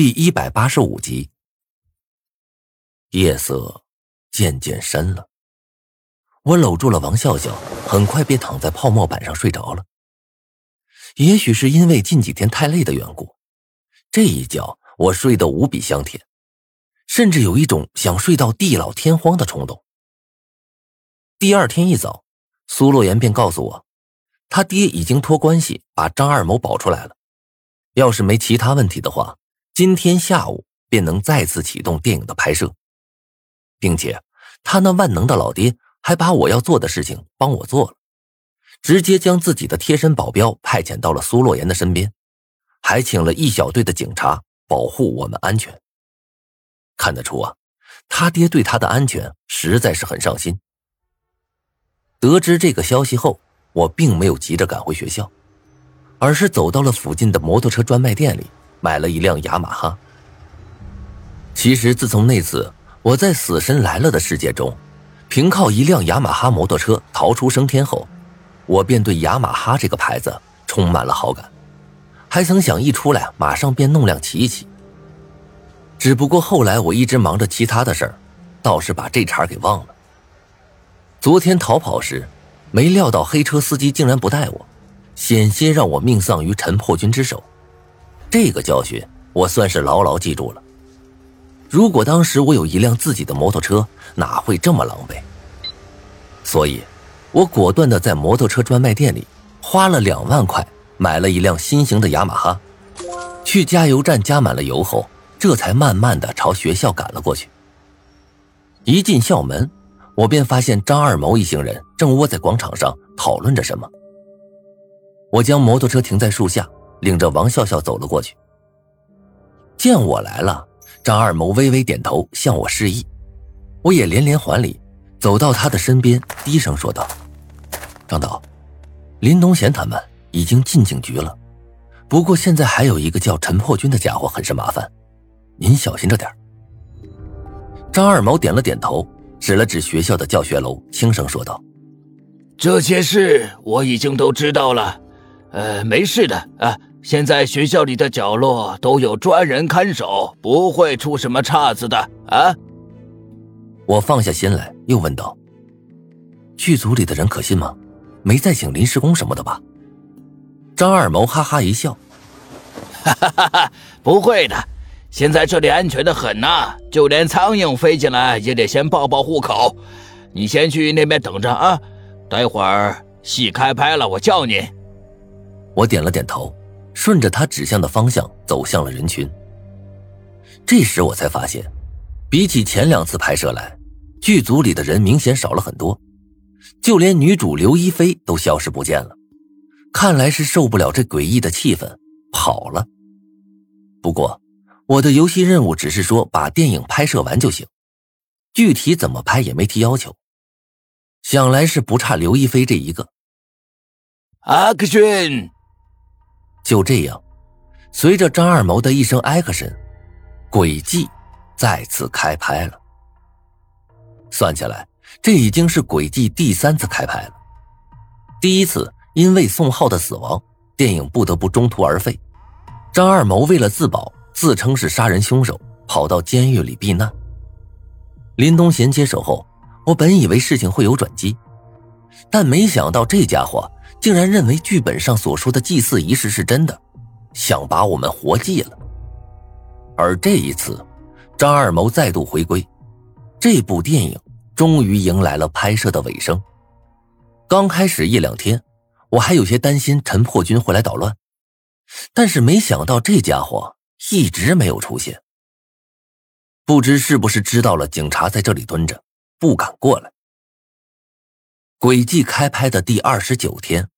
第一百八十五集，夜色渐渐深了，我搂住了王笑笑，很快便躺在泡沫板上睡着了。也许是因为近几天太累的缘故，这一觉我睡得无比香甜，甚至有一种想睡到地老天荒的冲动。第二天一早，苏洛言便告诉我，他爹已经托关系把张二谋保出来了，要是没其他问题的话。今天下午便能再次启动电影的拍摄，并且他那万能的老爹还把我要做的事情帮我做了，直接将自己的贴身保镖派遣到了苏洛言的身边，还请了一小队的警察保护我们安全。看得出啊，他爹对他的安全实在是很上心。得知这个消息后，我并没有急着赶回学校，而是走到了附近的摩托车专卖店里。买了一辆雅马哈。其实自从那次我在《死神来了》的世界中，凭靠一辆雅马哈摩托车逃出升天后，我便对雅马哈这个牌子充满了好感，还曾想一出来马上便弄辆骑一骑。只不过后来我一直忙着其他的事儿，倒是把这茬给忘了。昨天逃跑时，没料到黑车司机竟然不带我，险些让我命丧于陈破军之手。这个教训我算是牢牢记住了。如果当时我有一辆自己的摩托车，哪会这么狼狈？所以，我果断的在摩托车专卖店里花了两万块买了一辆新型的雅马哈，去加油站加满了油后，这才慢慢的朝学校赶了过去。一进校门，我便发现张二毛一行人正窝在广场上讨论着什么。我将摩托车停在树下。领着王笑笑走了过去。见我来了，张二谋微微点头，向我示意，我也连连还礼，走到他的身边，低声说道：“张导，林东贤他们已经进警局了，不过现在还有一个叫陈破军的家伙很是麻烦，您小心着点。”张二毛点了点头，指了指学校的教学楼，轻声说道：“这些事我已经都知道了，呃，没事的啊。”现在学校里的角落都有专人看守，不会出什么岔子的啊！我放下心来，又问道：“剧组里的人可信吗？没再请临时工什么的吧？”张二毛哈哈一笑：“哈哈哈哈，不会的，现在这里安全的很呐，就连苍蝇飞进来也得先报报户口。你先去那边等着啊，待会儿戏开拍了，我叫你。”我点了点头。顺着他指向的方向走向了人群。这时我才发现，比起前两次拍摄来，剧组里的人明显少了很多，就连女主刘亦菲都消失不见了。看来是受不了这诡异的气氛，跑了。不过，我的游戏任务只是说把电影拍摄完就行，具体怎么拍也没提要求。想来是不差刘亦菲这一个。Action！就这样，随着张二毛的一声 “action”，轨迹再次开拍了。算起来，这已经是诡计第三次开拍了。第一次因为宋浩的死亡，电影不得不中途而废。张二毛为了自保，自称是杀人凶手，跑到监狱里避难。林东贤接手后，我本以为事情会有转机，但没想到这家伙。竟然认为剧本上所说的祭祀仪式是真的，想把我们活祭了。而这一次，张二谋再度回归，这部电影终于迎来了拍摄的尾声。刚开始一两天，我还有些担心陈破军会来捣乱，但是没想到这家伙一直没有出现。不知是不是知道了警察在这里蹲着，不敢过来。诡计开拍的第二十九天，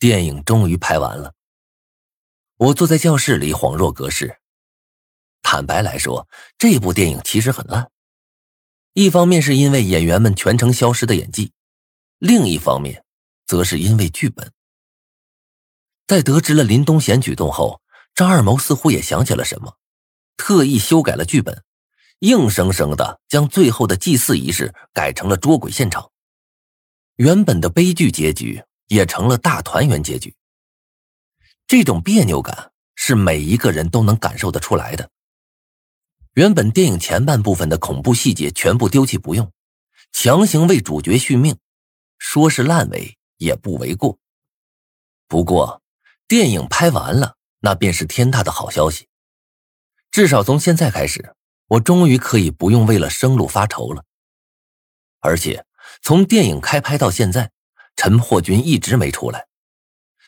电影终于拍完了。我坐在教室里恍若隔世。坦白来说，这部电影其实很烂。一方面是因为演员们全程消失的演技，另一方面，则是因为剧本。在得知了林东贤举动后，张二谋似乎也想起了什么，特意修改了剧本，硬生生的将最后的祭祀仪式改成了捉鬼现场。原本的悲剧结局也成了大团圆结局。这种别扭感是每一个人都能感受得出来的。原本电影前半部分的恐怖细节全部丢弃不用，强行为主角续命，说是烂尾也不为过。不过，电影拍完了，那便是天大的好消息。至少从现在开始，我终于可以不用为了生路发愁了。而且，从电影开拍到现在，陈破军一直没出来，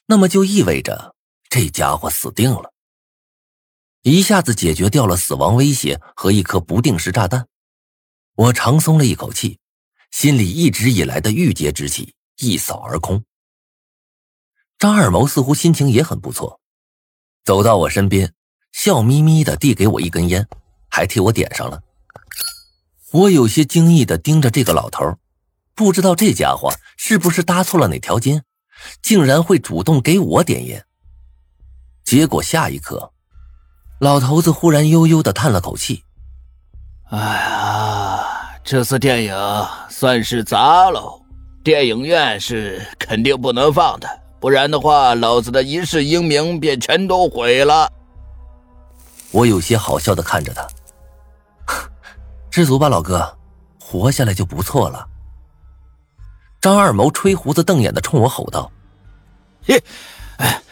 那么就意味着这家伙死定了。一下子解决掉了死亡威胁和一颗不定时炸弹，我长松了一口气，心里一直以来的郁结之气一扫而空。张二毛似乎心情也很不错，走到我身边，笑眯眯的递给我一根烟，还替我点上了。我有些惊异的盯着这个老头，不知道这家伙是不是搭错了哪条筋，竟然会主动给我点烟。结果下一刻。老头子忽然悠悠的叹了口气：“哎呀，这次电影算是砸喽！电影院是肯定不能放的，不然的话，老子的一世英名便全都毁了。”我有些好笑的看着他：“知足吧，老哥，活下来就不错了。”张二毛吹胡子瞪眼的冲我吼道：“嘿，哎！”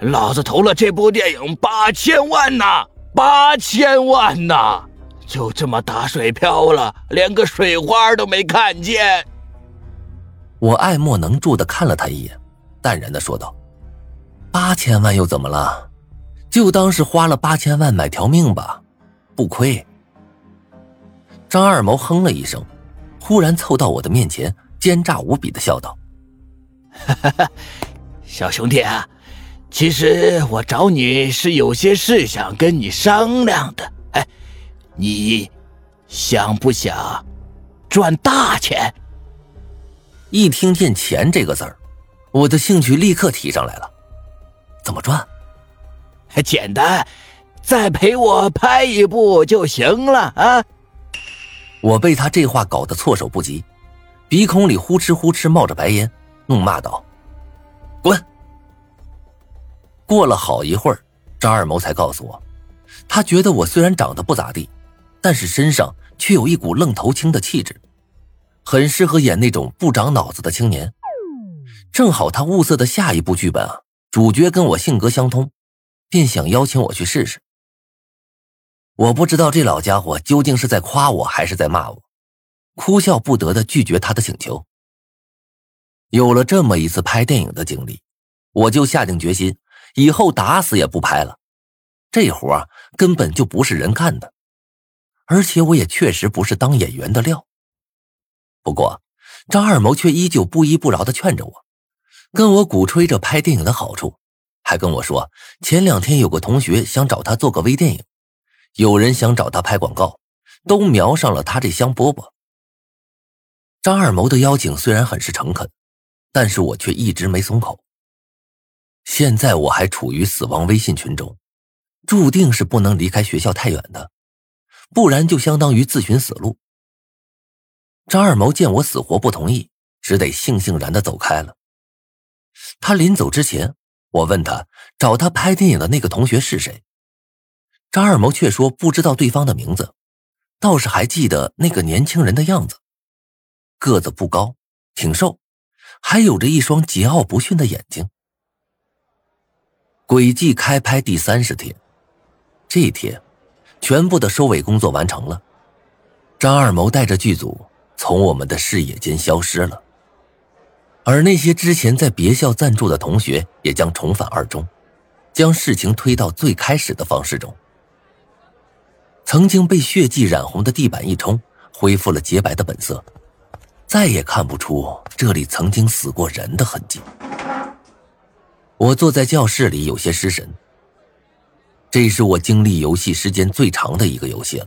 老子投了这部电影八千万呐，八千万呐，就这么打水漂了，连个水花都没看见。我爱莫能助的看了他一眼，淡然的说道：“八千万又怎么了？就当是花了八千万买条命吧，不亏。”张二毛哼了一声，忽然凑到我的面前，奸诈无比的笑道：“哈哈，小兄弟啊。”其实我找你是有些事想跟你商量的，哎，你想不想赚大钱？一听见“钱”这个字儿，我的兴趣立刻提上来了。怎么赚？简单，再陪我拍一部就行了啊！我被他这话搞得措手不及，鼻孔里呼哧呼哧冒着白烟，怒骂道：“滚！”过了好一会儿，张二谋才告诉我，他觉得我虽然长得不咋地，但是身上却有一股愣头青的气质，很适合演那种不长脑子的青年。正好他物色的下一部剧本啊，主角跟我性格相通，便想邀请我去试试。我不知道这老家伙究竟是在夸我还是在骂我，哭笑不得的拒绝他的请求。有了这么一次拍电影的经历，我就下定决心。以后打死也不拍了，这活根本就不是人干的，而且我也确实不是当演员的料。不过，张二谋却依旧不依不饶的劝着我，跟我鼓吹着拍电影的好处，还跟我说前两天有个同学想找他做个微电影，有人想找他拍广告，都瞄上了他这香饽饽。张二谋的邀请虽然很是诚恳，但是我却一直没松口。现在我还处于死亡微信群中，注定是不能离开学校太远的，不然就相当于自寻死路。张二毛见我死活不同意，只得悻悻然的走开了。他临走之前，我问他找他拍电影的那个同学是谁，张二毛却说不知道对方的名字，倒是还记得那个年轻人的样子，个子不高，挺瘦，还有着一双桀骜不驯的眼睛。轨迹开拍第三十天，这一天，全部的收尾工作完成了。张二谋带着剧组从我们的视野间消失了，而那些之前在别校暂住的同学也将重返二中，将事情推到最开始的方式中。曾经被血迹染红的地板一冲，恢复了洁白的本色，再也看不出这里曾经死过人的痕迹。我坐在教室里，有些失神。这是我经历游戏时间最长的一个游戏了，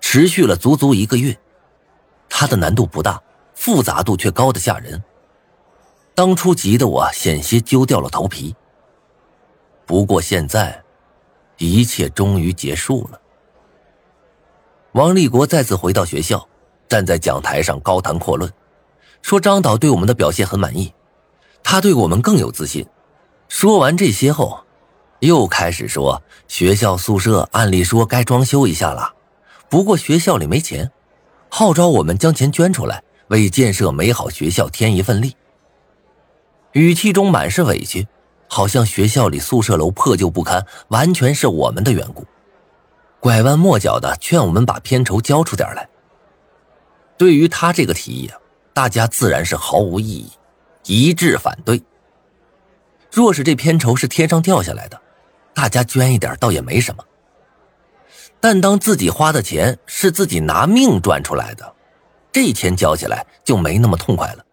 持续了足足一个月。它的难度不大，复杂度却高的吓人。当初急得我险些揪掉了头皮。不过现在，一切终于结束了。王立国再次回到学校，站在讲台上高谈阔论，说张导对我们的表现很满意，他对我们更有自信。说完这些后，又开始说学校宿舍按理说该装修一下了，不过学校里没钱，号召我们将钱捐出来，为建设美好学校添一份力。语气中满是委屈，好像学校里宿舍楼破旧不堪，完全是我们的缘故。拐弯抹角的劝我们把片酬交出点来。对于他这个提议，大家自然是毫无异议，一致反对。若是这片酬是天上掉下来的，大家捐一点倒也没什么。但当自己花的钱是自己拿命赚出来的，这钱交起来就没那么痛快了。